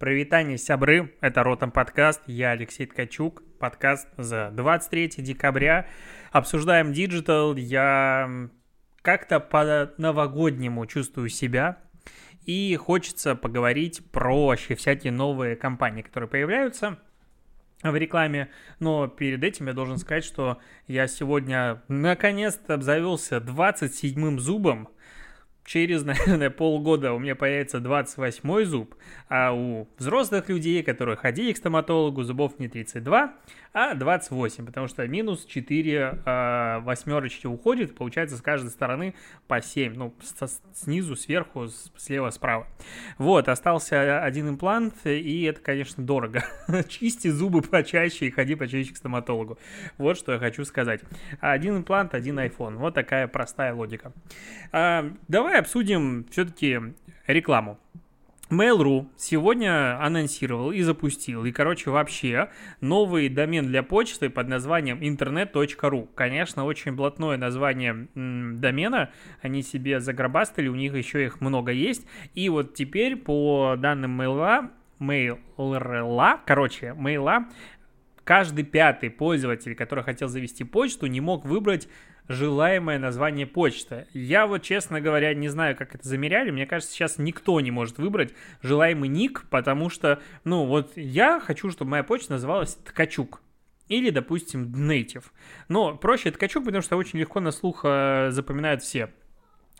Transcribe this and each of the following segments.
Прывітанне, сябры, это Ротом подкаст, я Алексей Ткачук, подкаст за 23 декабря. Обсуждаем digital, я как-то по-новогоднему чувствую себя, и хочется поговорить про вообще всякие новые компании, которые появляются в рекламе, но перед этим я должен сказать, что я сегодня наконец-то обзавелся 27-м зубом, через, наверное, полгода у меня появится 28 зуб, а у взрослых людей, которые ходили к стоматологу, зубов не 32, а 28, потому что минус 4 э, а, восьмерочки уходит, получается с каждой стороны по 7, ну, со, снизу, сверху, слева, справа. Вот, остался один имплант, и это, конечно, дорого. Чисти зубы почаще и ходи почаще к стоматологу. Вот что я хочу сказать. Один имплант, один iPhone. Вот такая простая логика. А, давай обсудим все-таки рекламу. Mail.ru сегодня анонсировал и запустил, и, короче, вообще новый домен для почты под названием internet.ru. Конечно, очень блатное название м, домена, они себе загробастали, у них еще их много есть. И вот теперь, по данным Mail.ru, Mail.ru, короче, Mail.ru, каждый пятый пользователь, который хотел завести почту, не мог выбрать желаемое название почты. Я вот, честно говоря, не знаю, как это замеряли. Мне кажется, сейчас никто не может выбрать желаемый ник, потому что, ну, вот я хочу, чтобы моя почта называлась Ткачук. Или, допустим, Native. Но проще Ткачук, потому что очень легко на слух э, запоминают все.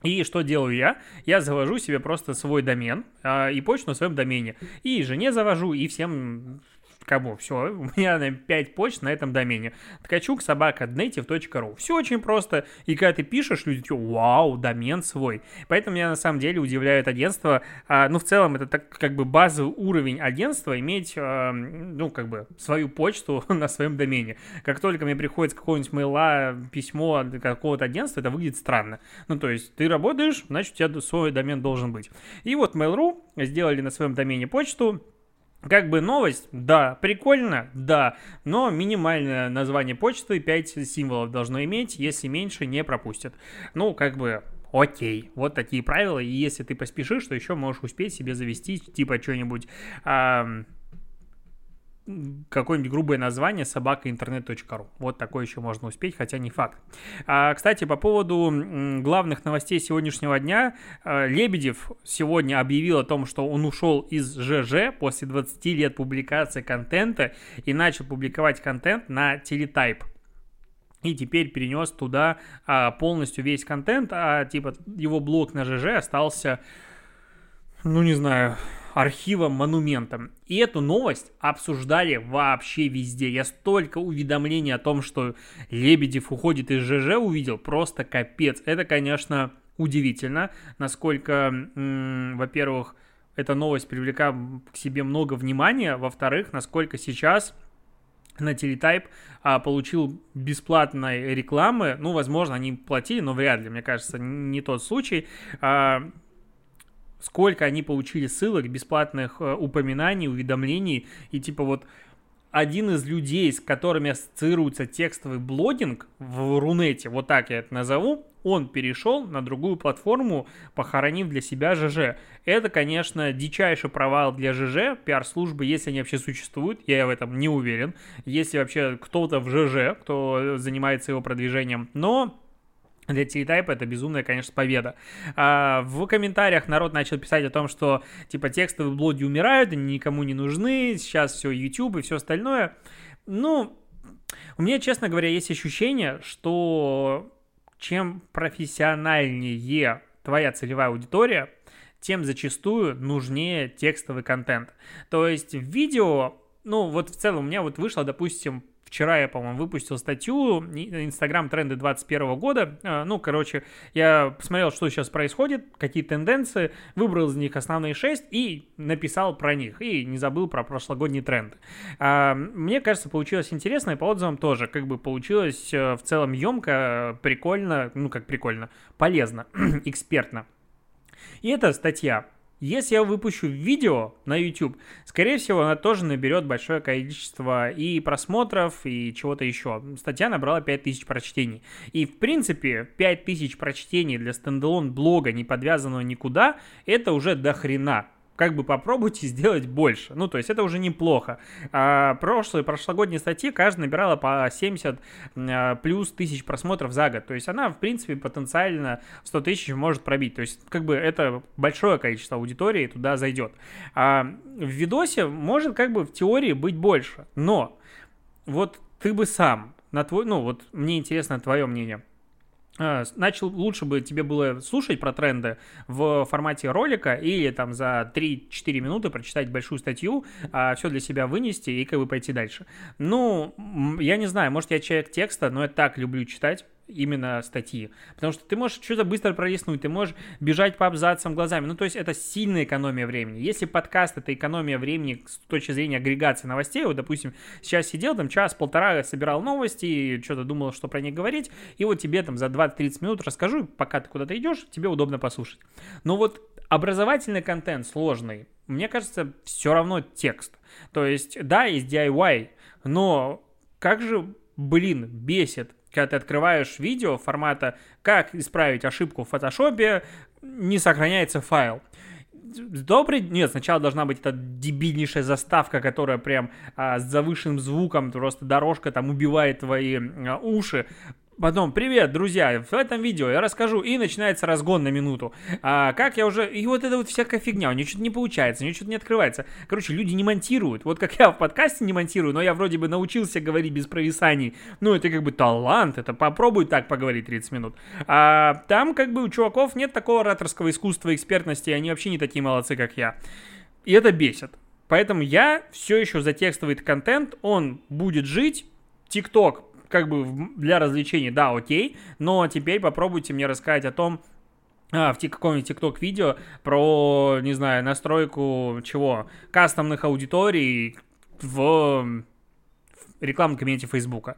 И что делаю я? Я завожу себе просто свой домен э, и почту на своем домене. И жене завожу, и всем кому? Все, у меня на 5 почт на этом домене. Ткачук собака native.ru. Все очень просто. И когда ты пишешь, люди такие, вау, домен свой. Поэтому меня на самом деле удивляет агентство. А, ну, в целом, это так как бы базовый уровень агентства иметь, а, ну, как бы свою почту на своем домене. Как только мне приходит с какого-нибудь мейла письмо от какого-то агентства, это выглядит странно. Ну, то есть ты работаешь, значит, у тебя свой домен должен быть. И вот Mail.ru сделали на своем домене почту, как бы новость, да, прикольно, да, но минимальное название почты 5 символов должно иметь, если меньше не пропустят. Ну, как бы окей, вот такие правила, и если ты поспешишь, то еще можешь успеть себе завести, типа, что-нибудь... Э, какое-нибудь грубое название собакаинтернет.ру. Вот такое еще можно успеть, хотя не факт. А, кстати, по поводу главных новостей сегодняшнего дня. А, Лебедев сегодня объявил о том, что он ушел из ЖЖ после 20 лет публикации контента и начал публиковать контент на Телетайп и теперь перенес туда а, полностью весь контент, а типа его блог на ЖЖ остался, ну не знаю, архивом, монументом. И эту новость обсуждали вообще везде. Я столько уведомлений о том, что Лебедев уходит из ЖЖ увидел, просто капец. Это, конечно, удивительно, насколько, во-первых, эта новость привлекла к себе много внимания, во-вторых, насколько сейчас на Телетайп а, получил бесплатной рекламы. Ну, возможно, они платили, но вряд ли, мне кажется, не тот случай. А, сколько они получили ссылок, бесплатных э, упоминаний, уведомлений, и типа вот один из людей, с которыми ассоциируется текстовый блогинг в Рунете, вот так я это назову, он перешел на другую платформу, похоронив для себя ЖЖ. Это, конечно, дичайший провал для ЖЖ, пиар-службы, если они вообще существуют, я в этом не уверен, если вообще кто-то в ЖЖ, кто занимается его продвижением, но для телетайпа это безумная, конечно, победа. А, в комментариях народ начал писать о том, что типа текстовые блоги умирают, они никому не нужны, сейчас все YouTube и все остальное. Ну, у меня, честно говоря, есть ощущение, что чем профессиональнее твоя целевая аудитория, тем зачастую нужнее текстовый контент. То есть видео, ну вот в целом у меня вот вышло, допустим, Вчера я, по-моему, выпустил статью Инстаграм тренды 2021 года. А, ну, короче, я посмотрел, что сейчас происходит, какие тенденции, выбрал из них основные шесть и написал про них. И не забыл про прошлогодние тренды. А, мне кажется, получилось интересно, и по отзывам тоже. Как бы получилось э, в целом емко, прикольно, ну, как прикольно, полезно, экспертно. И эта статья если я выпущу видео на YouTube, скорее всего, она тоже наберет большое количество и просмотров, и чего-то еще. Статья набрала 5000 прочтений. И, в принципе, 5000 прочтений для стендалон блога, не подвязанного никуда, это уже до хрена как бы попробуйте сделать больше. Ну, то есть это уже неплохо. А прошлые, прошлогодние статьи каждая набирала по 70 а, плюс тысяч просмотров за год. То есть она, в принципе, потенциально 100 тысяч может пробить. То есть как бы это большое количество аудитории туда зайдет. А в видосе может как бы в теории быть больше. Но вот ты бы сам, на твой, ну вот мне интересно твое мнение начал, лучше бы тебе было слушать про тренды в формате ролика или там за 3-4 минуты прочитать большую статью, а, все для себя вынести и как бы пойти дальше. Ну, я не знаю, может я человек текста, но я так люблю читать, именно статьи. Потому что ты можешь что-то быстро пролистнуть, ты можешь бежать по абзацам глазами. Ну, то есть это сильная экономия времени. Если подкаст — это экономия времени с точки зрения агрегации новостей, вот, допустим, сейчас сидел там час-полтора, собирал новости, что-то думал, что про них говорить, и вот тебе там за 20-30 минут расскажу, пока ты куда-то идешь, тебе удобно послушать. Но вот образовательный контент сложный, мне кажется, все равно текст. То есть, да, есть DIY, но как же, блин, бесит когда ты открываешь видео формата «Как исправить ошибку в фотошопе», не сохраняется файл. Добрый... Нет, сначала должна быть эта дебильнейшая заставка, которая прям а, с завышенным звуком, просто дорожка там убивает твои а, уши. Потом, привет, друзья, в этом видео я расскажу, и начинается разгон на минуту. А, как я уже... И вот это вот всякая фигня, у нее что-то не получается, у нее что-то не открывается. Короче, люди не монтируют. Вот как я в подкасте не монтирую, но я вроде бы научился говорить без провисаний. Ну, это как бы талант, это попробуй так поговорить 30 минут. А там как бы у чуваков нет такого ораторского искусства, экспертности, они вообще не такие молодцы, как я. И это бесит. Поэтому я все еще за текстовый контент, он будет жить. ТикТок как бы для развлечений, да, окей, но теперь попробуйте мне рассказать о том, а, в каком-нибудь ТикТок видео про, не знаю, настройку чего, кастомных аудиторий в рекламном кабинете Фейсбука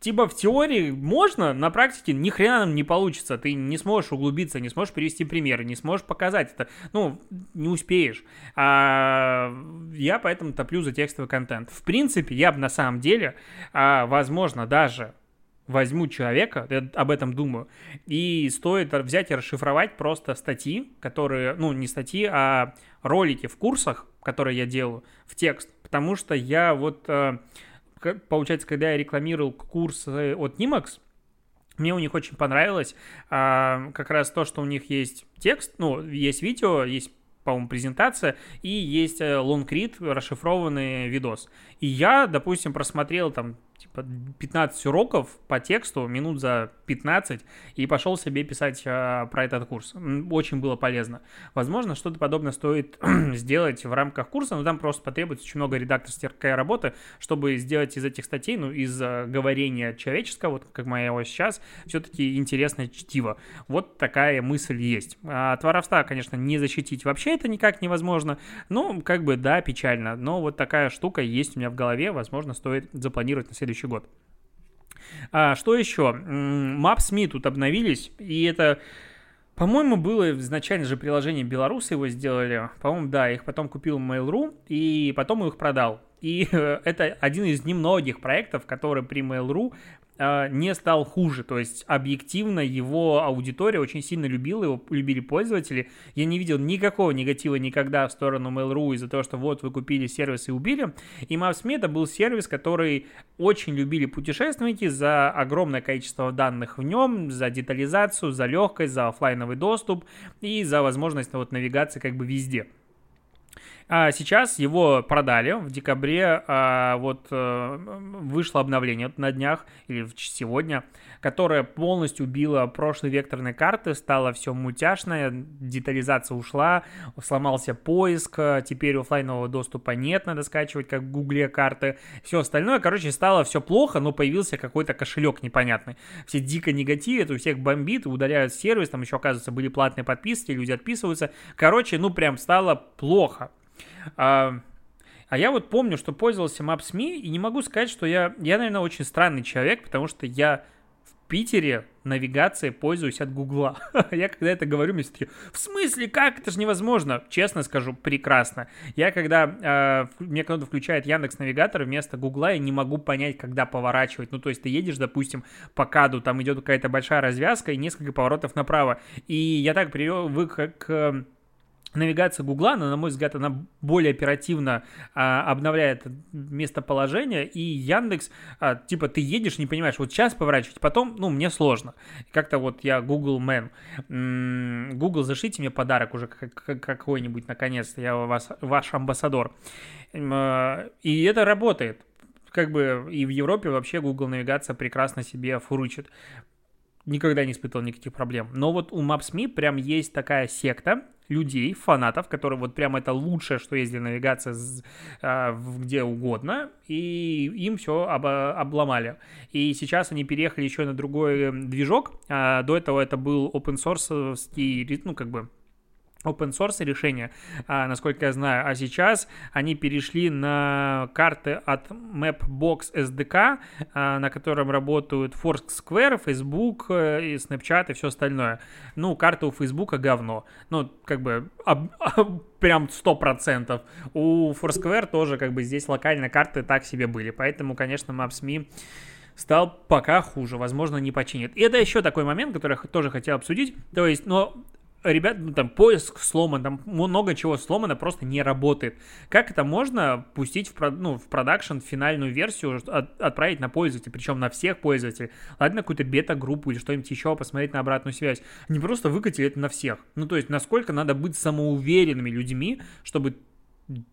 типа в теории можно, на практике ни хрена нам не получится. Ты не сможешь углубиться, не сможешь привести примеры, не сможешь показать это. Ну, не успеешь. А, я поэтому топлю за текстовый контент. В принципе, я бы на самом деле, а, возможно, даже возьму человека, я об этом думаю, и стоит взять и расшифровать просто статьи, которые, ну, не статьи, а ролики в курсах, которые я делаю, в текст. Потому что я вот э, получается, когда я рекламировал курс э, от Nimax, мне у них очень понравилось а, как раз то, что у них есть текст, ну, есть видео, есть по-моему, презентация, и есть лонгрид, э, расшифрованный видос. И я, допустим, просмотрел там типа 15 уроков по тексту, минут за 15, и пошел себе писать а, про этот курс. Очень было полезно. Возможно, что-то подобное стоит сделать в рамках курса, но там просто потребуется очень много редакторской работы, чтобы сделать из этих статей, ну, из а, говорения человеческого, вот как моего сейчас, все-таки интересное чтиво. Вот такая мысль есть. А от воровства, конечно, не защитить вообще это никак невозможно, ну, как бы, да, печально, но вот такая штука есть у меня в голове, возможно, стоит запланировать на следующий следующий год. А, что еще? Maps.me тут обновились, и это, по-моему, было изначально же приложение белорусы его сделали. По-моему, да, их потом купил Mail.ru, и потом их продал. И это один из немногих проектов, который при Mail.ru не стал хуже. То есть объективно его аудитория очень сильно любила его, любили пользователи. Я не видел никакого негатива никогда в сторону Mail.ru из-за того, что вот вы купили сервис и убили. И Maps.me это был сервис, который очень любили путешественники за огромное количество данных в нем, за детализацию, за легкость, за офлайновый доступ и за возможность вот, навигации как бы везде. А сейчас его продали в декабре. А, вот а, вышло обновление на днях или сегодня, которое полностью убило прошлые векторные карты, стало все мутяшное, детализация ушла, сломался поиск, теперь офлайнового доступа нет, надо скачивать как в Гугле карты, все остальное, короче, стало все плохо, но появился какой-то кошелек непонятный. Все дико негативят, у всех бомбит, удаляют сервис, там еще, оказывается, были платные подписки, люди отписываются. Короче, ну прям стало плохо. А, а я вот помню, что пользовался Maps.me, и не могу сказать, что я, я, наверное, очень странный человек, потому что я в Питере навигацией пользуюсь от Гугла. я когда это говорю, мне все таки в смысле, как? Это же невозможно. Честно скажу, прекрасно. Я когда, э, мне кто-то включает Яндекс Навигатор вместо Гугла, я не могу понять, когда поворачивать. Ну, то есть ты едешь, допустим, по каду, там идет какая-то большая развязка и несколько поворотов направо. И я так привык к навигация Гугла, но, на мой взгляд, она более оперативно а, обновляет местоположение, и Яндекс, а, типа, ты едешь, не понимаешь, вот сейчас поворачивать, потом, ну, мне сложно. Как-то вот я Google Man, Google, зашлите мне подарок уже какой-нибудь, наконец-то, я вас, ваш амбассадор. А, и это работает. Как бы и в Европе вообще Google навигация прекрасно себе фурычит никогда не испытывал никаких проблем. Но вот у Maps.me прям есть такая секта людей, фанатов, которые вот прям это лучшее, что есть для навигации а, где угодно, и им все об, обломали. И сейчас они переехали еще на другой движок. А до этого это был open source, ну, как бы open source решения, а, насколько я знаю, а сейчас они перешли на карты от Mapbox SDK, а, на котором работают Foursquare, Facebook э, и Snapchat и все остальное. Ну, карта у Facebook говно. Ну, как бы об, об, прям 100%. У Foursquare тоже как бы здесь локально карты так себе были, поэтому, конечно, Maps.me стал пока хуже, возможно, не починит. И это еще такой момент, который я тоже хотел обсудить. То есть, но ребят, ну, там поиск сломан, там много чего сломано, просто не работает. Как это можно пустить в, ну, в продакшн финальную версию, от, отправить на пользователя, причем на всех пользователей? Ладно, какую-то бета-группу или что-нибудь еще, посмотреть на обратную связь. Не просто выкатили это на всех. Ну, то есть, насколько надо быть самоуверенными людьми, чтобы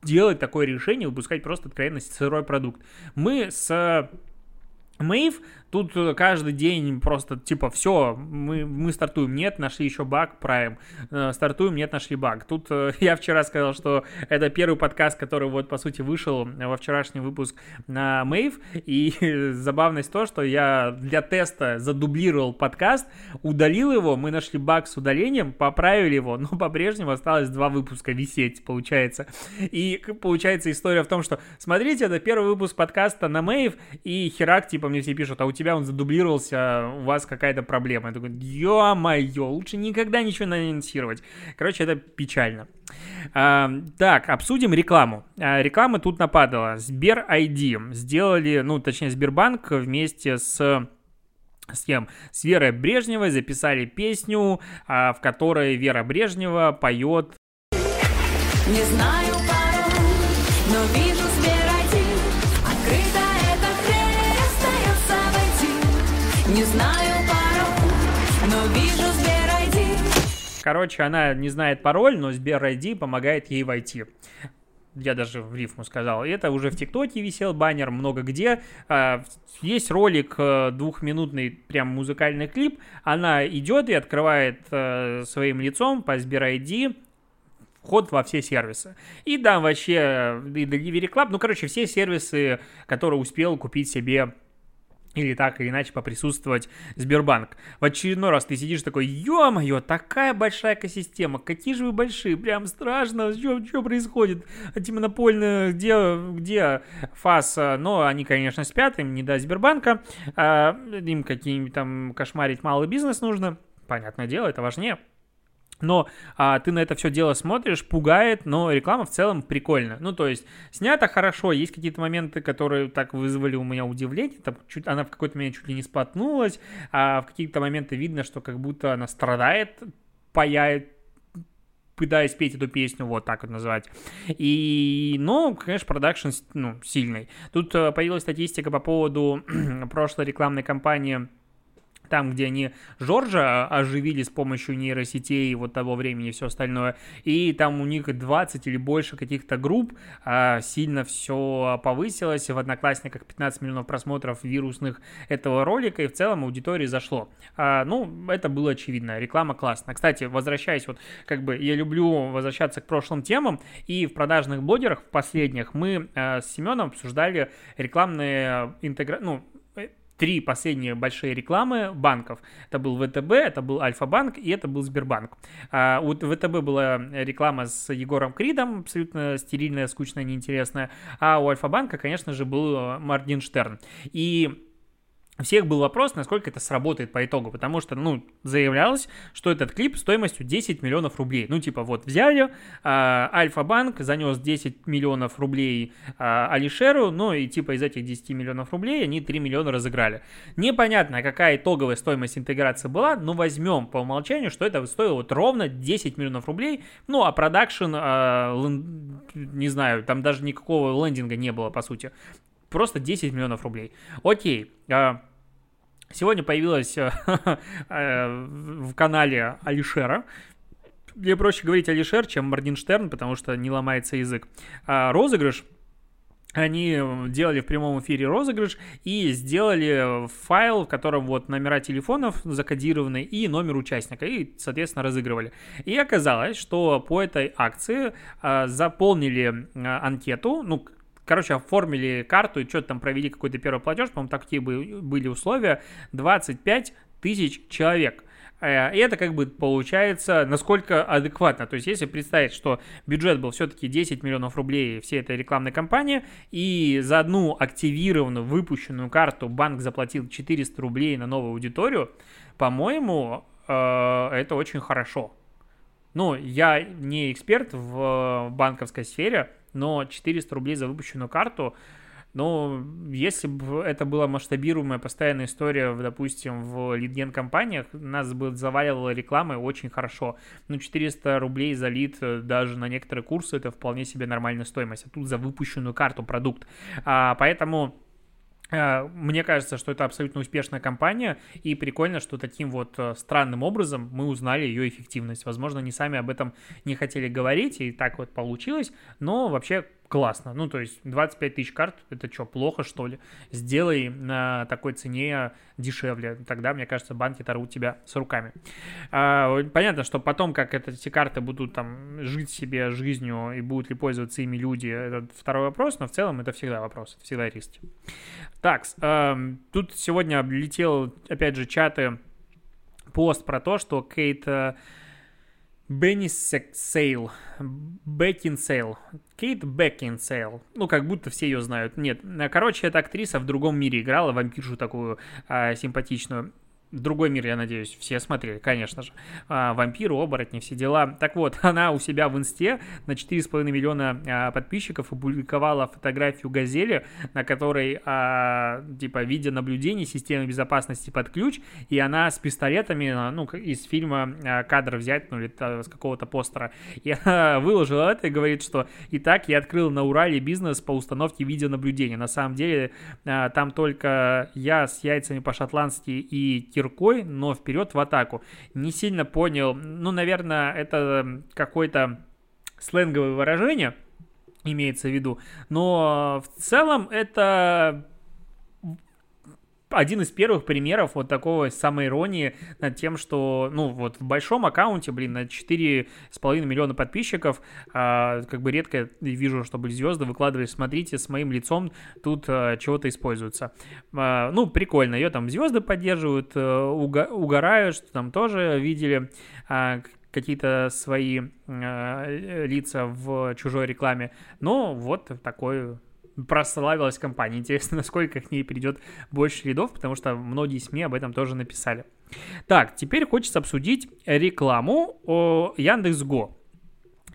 делать такое решение, выпускать просто откровенно сырой продукт. Мы с Мэйв Тут э, каждый день просто типа все, мы, мы стартуем, нет, нашли еще баг, Prime, э, стартуем, нет, нашли баг. Тут э, я вчера сказал, что это первый подкаст, который вот по сути вышел во вчерашний выпуск на Мэйв, и забавность то, что я для теста задублировал подкаст, удалил его, мы нашли баг с удалением, поправили его, но по-прежнему осталось два выпуска висеть, получается. И получается история в том, что смотрите, это первый выпуск подкаста на Мэйв, и херак, типа мне все пишут, а у тебя тебя он задублировался, у вас какая-то проблема. Я такой, ё-моё, лучше никогда ничего не анонсировать. Короче, это печально. А, так, обсудим рекламу. А, реклама тут нападала. Сбер ID сделали, ну, точнее, Сбербанк вместе с с кем? С Верой Брежневой записали песню, а, в которой Вера Брежнева поет Не знаю пароль, но Короче, она не знает пароль, но Сбер ID помогает ей войти я даже в рифму сказал. Это уже в ТикТоке висел баннер, много где. А, есть ролик э, двухминутный, прям музыкальный клип. Она идет и открывает э, своим лицом по Сбер ID вход во все сервисы. И да, вообще, и Delivery Club, ну, короче, все сервисы, которые успел купить себе или так или иначе поприсутствовать Сбербанк. В очередной раз ты сидишь такой, ё-моё, такая большая экосистема, какие же вы большие, прям страшно, что, происходит, антимонопольные, где, где ФАС, но они, конечно, спят, им не до Сбербанка, а, им какие-нибудь там кошмарить малый бизнес нужно, понятное дело, это важнее. Но а, ты на это все дело смотришь, пугает, но реклама в целом прикольная. Ну, то есть, снято хорошо, есть какие-то моменты, которые так вызвали у меня удивление. Там, чуть, она в какой-то момент чуть ли не споткнулась, а в какие-то моменты видно, что как будто она страдает, паяет, пытаясь петь эту песню, вот так вот называть. И, ну, конечно, продакшн ну, сильный. Тут э, появилась статистика по поводу прошлой рекламной кампании там, где они Жоржа оживили с помощью нейросетей вот того времени и все остальное, и там у них 20 или больше каких-то групп, а, сильно все повысилось, в Одноклассниках 15 миллионов просмотров вирусных этого ролика, и в целом аудитории зашло. А, ну, это было очевидно, реклама классная. Кстати, возвращаясь, вот как бы я люблю возвращаться к прошлым темам, и в продажных блогерах в последних мы а, с Семеном обсуждали рекламные интегра... ну, три последние большие рекламы банков. Это был ВТБ, это был Альфа-банк и это был Сбербанк. А, у ВТБ была реклама с Егором Кридом, абсолютно стерильная, скучная, неинтересная. А у Альфа-банка, конечно же, был Моргенштерн. И всех был вопрос, насколько это сработает по итогу, потому что, ну, заявлялось, что этот клип стоимостью 10 миллионов рублей. Ну, типа, вот взяли, а, Альфа-банк занес 10 миллионов рублей а, Алишеру, ну, и типа из этих 10 миллионов рублей они 3 миллиона разыграли. Непонятно, какая итоговая стоимость интеграции была, но возьмем по умолчанию, что это стоило вот ровно 10 миллионов рублей, ну, а продакшн, а, не знаю, там даже никакого лендинга не было, по сути просто 10 миллионов рублей. Окей. А, сегодня появилась э, э, в канале Алишера, мне проще говорить Алишер, чем Моргенштерн, потому что не ломается язык. А розыгрыш они делали в прямом эфире розыгрыш и сделали файл, в котором вот номера телефонов закодированы и номер участника, и, соответственно, разыгрывали. И оказалось, что по этой акции а, заполнили анкету, ну, короче, оформили карту и что-то там провели какой-то первый платеж, по-моему, такие были условия, 25 тысяч человек. Э, и это как бы получается насколько адекватно. То есть если представить, что бюджет был все-таки 10 миллионов рублей всей этой рекламной кампании, и за одну активированную, выпущенную карту банк заплатил 400 рублей на новую аудиторию, по-моему, э, это очень хорошо. Ну, я не эксперт в банковской сфере, но 400 рублей за выпущенную карту, ну, если бы это была масштабируемая постоянная история, допустим, в лидген-компаниях, нас бы заваливала рекламой очень хорошо. Ну, 400 рублей за лид э, даже на некоторые курсы это вполне себе нормальная стоимость. А тут за выпущенную карту продукт. А, поэтому мне кажется, что это абсолютно успешная компания, и прикольно, что таким вот э, странным образом мы узнали ее эффективность. Возможно, они сами об этом не хотели говорить, и так вот получилось, но вообще классно. Ну, то есть 25 тысяч карт, это что, плохо, что ли? Сделай на такой цене дешевле. Тогда, мне кажется, банки торгуют тебя с руками. А, понятно, что потом, как эти карты будут там жить себе жизнью и будут ли пользоваться ими люди, это второй вопрос, но в целом это всегда вопрос, это всегда риски. Так, э, тут сегодня облетел, опять же, чаты пост про то, что Кейт... Э, Бенни Сейл, Бекинсейл, Кейт Бекинсейл, ну, как будто все ее знают. Нет, короче, эта актриса в другом мире играла, вампиршу такую а, симпатичную другой мир, я надеюсь, все смотрели, конечно же. А, вампиры, оборотни, все дела. Так вот, она у себя в инсте на 4,5 миллиона а, подписчиков опубликовала фотографию газели, на которой, а, типа, видеонаблюдение системы безопасности под ключ, и она с пистолетами, ну, из фильма кадр взять, ну, или с какого-то постера. И она выложила это и говорит, что «Итак, я открыл на Урале бизнес по установке видеонаблюдения. На самом деле, там только я с яйцами по-шотландски и кир киркой, но вперед в атаку. Не сильно понял, ну, наверное, это какое-то сленговое выражение имеется в виду, но в целом это один из первых примеров вот такого самоиронии над тем, что, ну, вот в большом аккаунте, блин, на 4,5 миллиона подписчиков, а, как бы редко вижу, чтобы звезды выкладывали, смотрите, с моим лицом тут а, чего-то используется. А, ну, прикольно, ее там звезды поддерживают, а, уго- угорают, что там тоже видели а, какие-то свои э, лица в чужой рекламе. Но вот такой прославилась компания. Интересно, насколько к ней придет больше рядов, потому что многие СМИ об этом тоже написали. Так, теперь хочется обсудить рекламу о Яндекс.Го.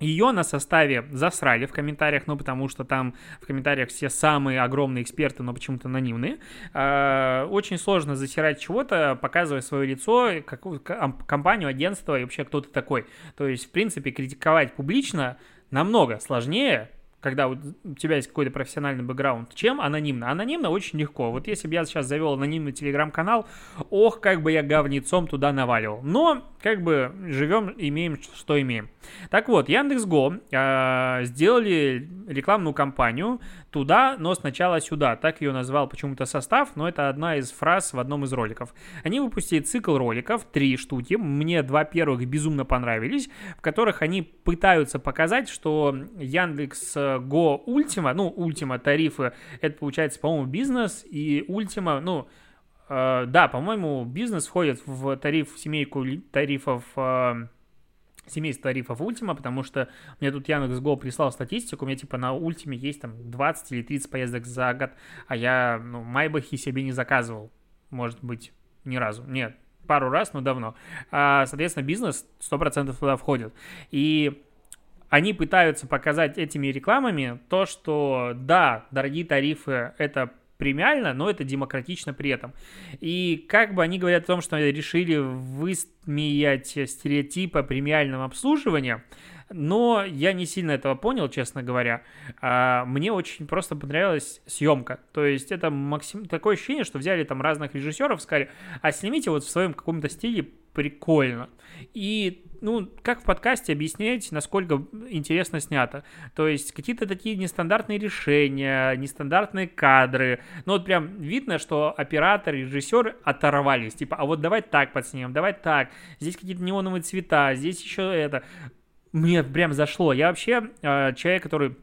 Ее на составе засрали в комментариях, ну, потому что там в комментариях все самые огромные эксперты, но почему-то анонимные. А, очень сложно засирать чего-то, показывая свое лицо, какую компанию, агентство и вообще кто то такой. То есть, в принципе, критиковать публично намного сложнее, когда у тебя есть какой-то профессиональный бэкграунд, чем анонимно. Анонимно очень легко. Вот если бы я сейчас завел анонимный телеграм-канал, ох, как бы я говнецом туда наваливал. Но, как бы, живем, имеем, что имеем. Так вот, Яндекс.Го э, сделали рекламную кампанию туда, но сначала сюда. Так ее назвал почему-то состав, но это одна из фраз в одном из роликов. Они выпустили цикл роликов, три штуки. Мне два первых безумно понравились, в которых они пытаются показать, что Яндекс Go Ultima, ну, Ultima тарифы, это получается, по-моему, бизнес, и Ultima, ну, э, да, по-моему, бизнес входит в тариф, в семейку тарифов э, семейство тарифов Ultima, потому что мне тут Яндекс.Го прислал статистику, у меня типа на Ultima есть там 20 или 30 поездок за год, а я, ну, Майбахи себе не заказывал. может быть, ни разу. Нет, пару раз, но давно. А, соответственно, бизнес 100% туда входит. И они пытаются показать этими рекламами то, что да, дорогие тарифы это премиально, но это демократично при этом. И как бы они говорят о том, что решили высмеять стереотипы премиального обслуживания, но я не сильно этого понял, честно говоря. А, мне очень просто понравилась съемка. То есть это максим... такое ощущение, что взяли там разных режиссеров, сказали, а снимите вот в своем каком-то стиле прикольно. И ну, как в подкасте объяснять, насколько интересно снято. То есть какие-то такие нестандартные решения, нестандартные кадры. Ну, вот прям видно, что оператор и режиссер оторвались. Типа, а вот давай так подснимем, давай так. Здесь какие-то неоновые цвета, здесь еще это мне прям зашло. Я вообще э, человек, который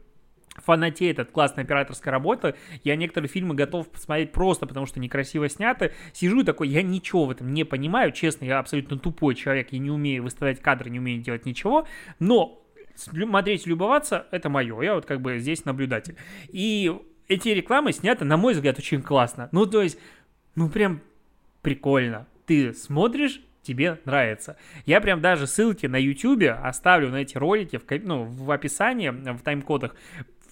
фанатеет от классной операторской работы. Я некоторые фильмы готов посмотреть просто потому, что некрасиво сняты. Сижу такой, я ничего в этом не понимаю. Честно, я абсолютно тупой человек. Я не умею выставлять кадры, не умею делать ничего. Но смотреть, любоваться, это мое. Я вот как бы здесь наблюдатель. И эти рекламы сняты, на мой взгляд, очень классно. Ну, то есть, ну, прям прикольно. Ты смотришь, тебе нравится. Я прям даже ссылки на YouTube оставлю на эти ролики в, ну, в описании, в тайм-кодах.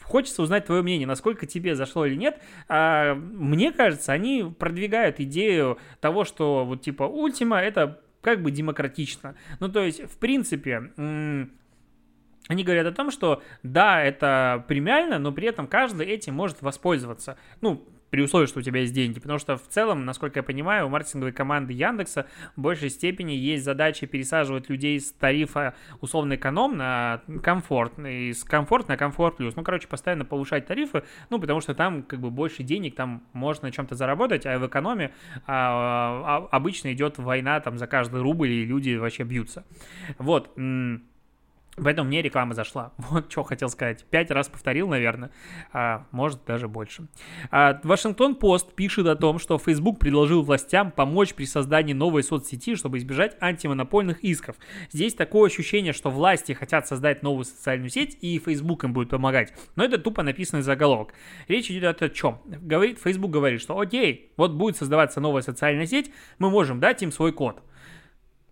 Хочется узнать твое мнение, насколько тебе зашло или нет. А, мне кажется, они продвигают идею того, что вот типа Ультима это как бы демократично. Ну, то есть, в принципе, они говорят о том, что да, это премиально, но при этом каждый этим может воспользоваться. Ну, при условии, что у тебя есть деньги. Потому что в целом, насколько я понимаю, у маркетинговой команды Яндекса в большей степени есть задача пересаживать людей с тарифа условно эконом на комфорт, и с комфорт на комфорт плюс. Ну, короче, постоянно повышать тарифы, ну, потому что там как бы больше денег, там можно чем-то заработать, а в экономе а, а, обычно идет война там за каждый рубль, и люди вообще бьются. Вот. Поэтому мне реклама зашла. Вот что хотел сказать. Пять раз повторил, наверное, а, может даже больше. А, Вашингтон-Пост пишет о том, что Facebook предложил властям помочь при создании новой соцсети, чтобы избежать антимонопольных исков. Здесь такое ощущение, что власти хотят создать новую социальную сеть, и Facebook им будет помогать. Но это тупо написанный заголовок. Речь идет о чем? Говорит, Facebook говорит, что окей, вот будет создаваться новая социальная сеть, мы можем дать им свой код.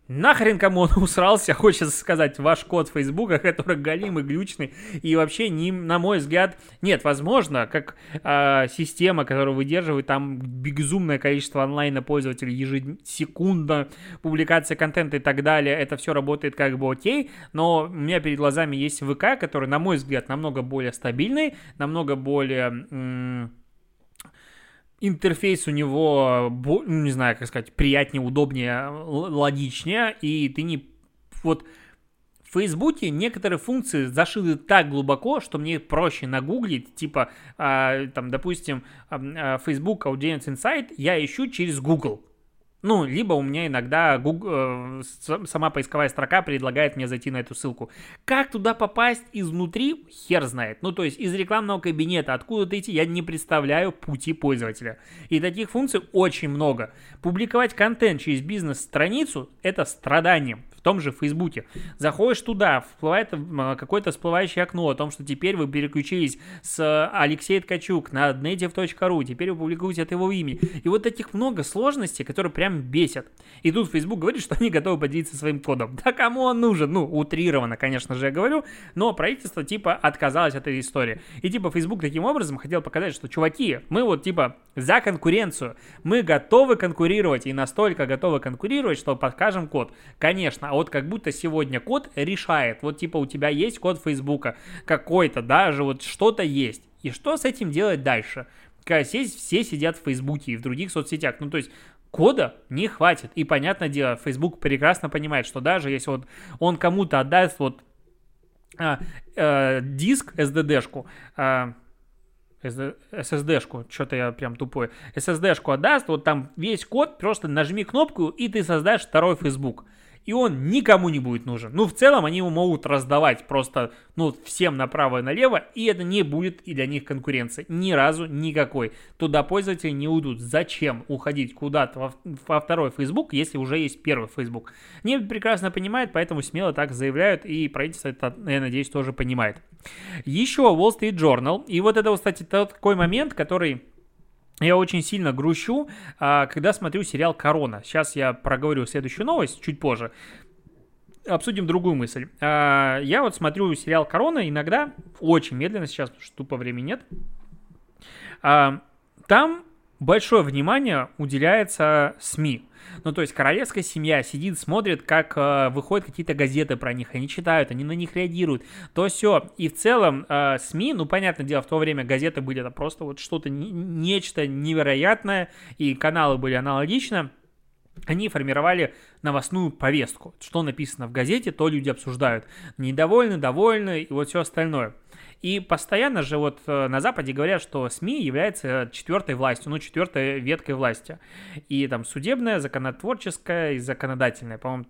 Нахрен кому он усрался, хочется сказать, ваш код Фейсбука, который галимый, глючный, и вообще, не, на мой взгляд, нет, возможно, как э, система, которая выдерживает там безумное количество онлайна пользователей ежесекундно, публикация контента и так далее, это все работает как бы окей, но у меня перед глазами есть ВК, который, на мой взгляд, намного более стабильный, намного более... М- интерфейс у него, ну, не знаю, как сказать, приятнее, удобнее, логичнее, и ты не... Вот в Фейсбуке некоторые функции зашиты так глубоко, что мне проще нагуглить, типа, э, там, допустим, э, Facebook Audience Insight я ищу через Google. Ну, либо у меня иногда Google, э, сама поисковая строка предлагает мне зайти на эту ссылку. Как туда попасть изнутри, хер знает. Ну, то есть из рекламного кабинета, откуда-то идти, я не представляю пути пользователя. И таких функций очень много. Публиковать контент через бизнес-страницу – это страдание том же Фейсбуке. Заходишь туда, всплывает какое-то всплывающее окно о том, что теперь вы переключились с Алексея Ткачук на native.ru, теперь вы публикуете от его имени. И вот таких много сложностей, которые прям бесят. И тут Facebook говорит, что они готовы поделиться своим кодом. Да кому он нужен? Ну, утрированно, конечно же, я говорю, но правительство типа отказалось от этой истории. И типа Facebook таким образом хотел показать, что чуваки, мы вот типа за конкуренцию, мы готовы конкурировать и настолько готовы конкурировать, что покажем код. Конечно, вот как будто сегодня код решает. Вот типа у тебя есть код Фейсбука какой-то, даже вот что-то есть. И что с этим делать дальше? Когда здесь все сидят в Фейсбуке и в других соцсетях. Ну, то есть кода не хватит. И, понятное дело, Facebook прекрасно понимает, что даже если вот он кому-то отдаст вот а, а, диск, SSD-шку, а, SSD-шку, что-то я прям тупой, SSD-шку отдаст, вот там весь код, просто нажми кнопку, и ты создашь второй Facebook и он никому не будет нужен. Ну, в целом, они его могут раздавать просто, ну, всем направо и налево, и это не будет и для них конкуренции. Ни разу никакой. Туда пользователи не уйдут. Зачем уходить куда-то во, во второй Facebook, если уже есть первый Facebook? Они прекрасно понимают, поэтому смело так заявляют, и правительство это, я надеюсь, тоже понимает. Еще Wall Street Journal, и вот это, кстати, такой момент, который я очень сильно грущу, а, когда смотрю сериал «Корона». Сейчас я проговорю следующую новость чуть позже. Обсудим другую мысль. А, я вот смотрю сериал «Корона» иногда, очень медленно сейчас, потому что тупо времени нет. А, там большое внимание уделяется СМИ. Ну, то есть королевская семья сидит, смотрит, как э, выходят какие-то газеты про них, они читают, они на них реагируют, то все. И в целом э, СМИ, ну, понятное дело, в то время газеты были это просто вот что-то, нечто невероятное, и каналы были аналогично они формировали новостную повестку. Что написано в газете, то люди обсуждают. Недовольны, довольны и вот все остальное. И постоянно же вот э, на Западе говорят, что СМИ является четвертой властью, ну, четвертой веткой власти. И там судебная, законотворческая и законодательная, по-моему,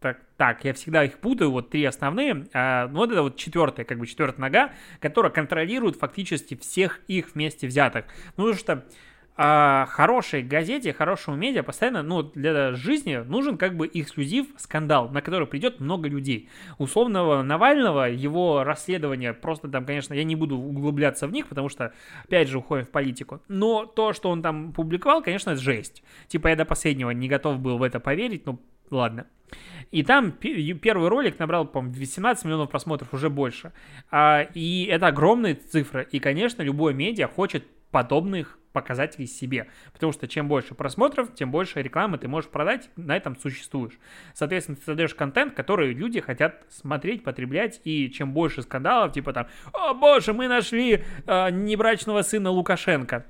так, так, я всегда их путаю, вот три основные, а, ну, вот это вот четвертая, как бы четвертая нога, которая контролирует фактически всех их вместе взятых. Ну, потому что а хорошей газете, хорошему медиа постоянно, ну, для жизни нужен как бы эксклюзив, скандал, на который придет много людей. Условного Навального, его расследование, просто там, конечно, я не буду углубляться в них, потому что, опять же, уходим в политику. Но то, что он там публиковал, конечно, жесть. Типа я до последнего не готов был в это поверить, ну, ладно. И там первый ролик набрал, по-моему, 18 миллионов просмотров, уже больше. А, и это огромные цифры. И, конечно, любое медиа хочет подобных показателей себе. Потому что чем больше просмотров, тем больше рекламы ты можешь продать, на этом существуешь. Соответственно, ты создаешь контент, который люди хотят смотреть, потреблять, и чем больше скандалов, типа там, о боже, мы нашли э, небрачного сына Лукашенко.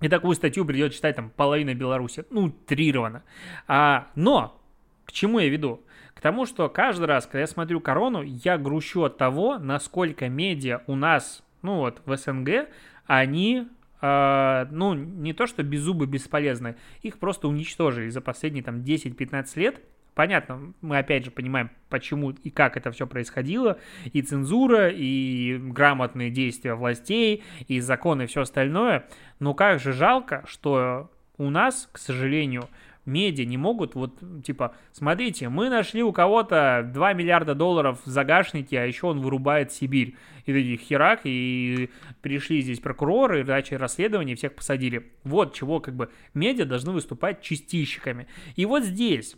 И такую статью придет читать там половина Беларуси. Ну, трированно. А, но, к чему я веду? К тому, что каждый раз, когда я смотрю корону, я грущу от того, насколько медиа у нас, ну вот, в СНГ, они ну, не то что без зубы бесполезны, их просто уничтожили за последние там 10-15 лет. Понятно, мы опять же понимаем, почему и как это все происходило, и цензура, и грамотные действия властей, и законы, и все остальное. Но как же жалко, что у нас, к сожалению, медиа не могут, вот, типа, смотрите, мы нашли у кого-то 2 миллиарда долларов в загашнике, а еще он вырубает Сибирь. И такие херак, и пришли здесь прокуроры, начали расследование, всех посадили. Вот чего, как бы, медиа должны выступать чистильщиками. И вот здесь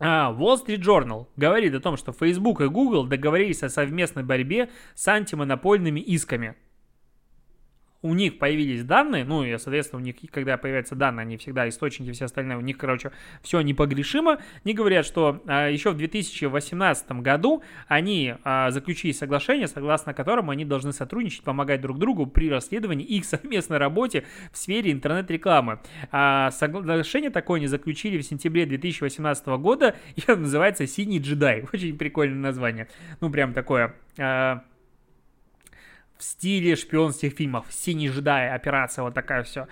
а, Wall Street Journal говорит о том, что Facebook и Google договорились о совместной борьбе с антимонопольными исками у них появились данные, ну и, соответственно, у них, когда появляются данные, они всегда источники, все остальное, у них, короче, все непогрешимо. Они говорят, что а, еще в 2018 году они а, заключили соглашение, согласно которому они должны сотрудничать, помогать друг другу при расследовании их совместной работе в сфере интернет-рекламы. А, соглашение такое они заключили в сентябре 2018 года, и оно называется «Синий джедай». Очень прикольное название. Ну, прям такое... А, в стиле шпионских фильмов. Синий джедай, операция, вот такая все.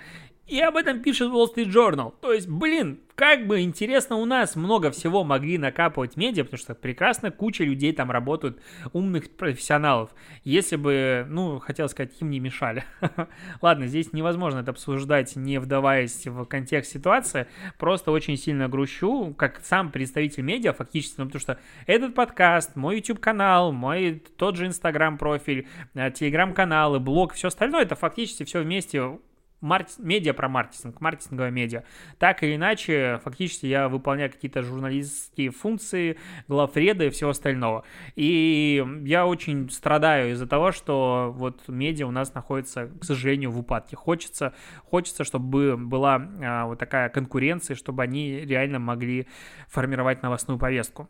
И об этом пишет Wall Street Journal. То есть, блин, как бы интересно у нас много всего могли накапывать медиа, потому что прекрасно куча людей там работают, умных профессионалов. Если бы, ну, хотел сказать, им не мешали. Ладно, здесь невозможно это обсуждать, не вдаваясь в контекст ситуации. Просто очень сильно грущу, как сам представитель медиа фактически, ну, потому что этот подкаст, мой YouTube-канал, мой тот же Instagram-профиль, э, телеграм-каналы, блог, все остальное, это фактически все вместе маркет, медиа про маркетинг, маркетинговое медиа. Так или иначе, фактически я выполняю какие-то журналистские функции, главреда и всего остального. И я очень страдаю из-за того, что вот медиа у нас находится, к сожалению, в упадке. Хочется, хочется чтобы была а, вот такая конкуренция, чтобы они реально могли формировать новостную повестку.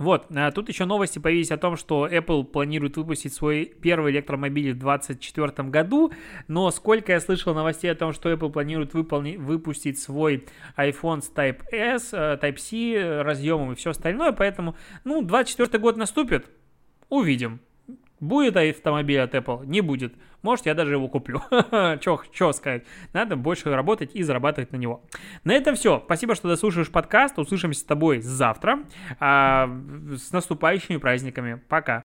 Вот, а тут еще новости появились о том, что Apple планирует выпустить свой первый электромобиль в 2024 году, но сколько я слышал новостей о том, что Apple планирует выполни- выпустить свой iPhone с Type-S, э, Type-C разъемом и все остальное, поэтому, ну, 2024 год наступит, увидим. Будет автомобиль от Apple? Не будет. Может, я даже его куплю. Чё сказать? Надо больше работать и зарабатывать на него. На этом все. Спасибо, что дослушаешь подкаст. Услышимся с тобой завтра. А, с наступающими праздниками. Пока.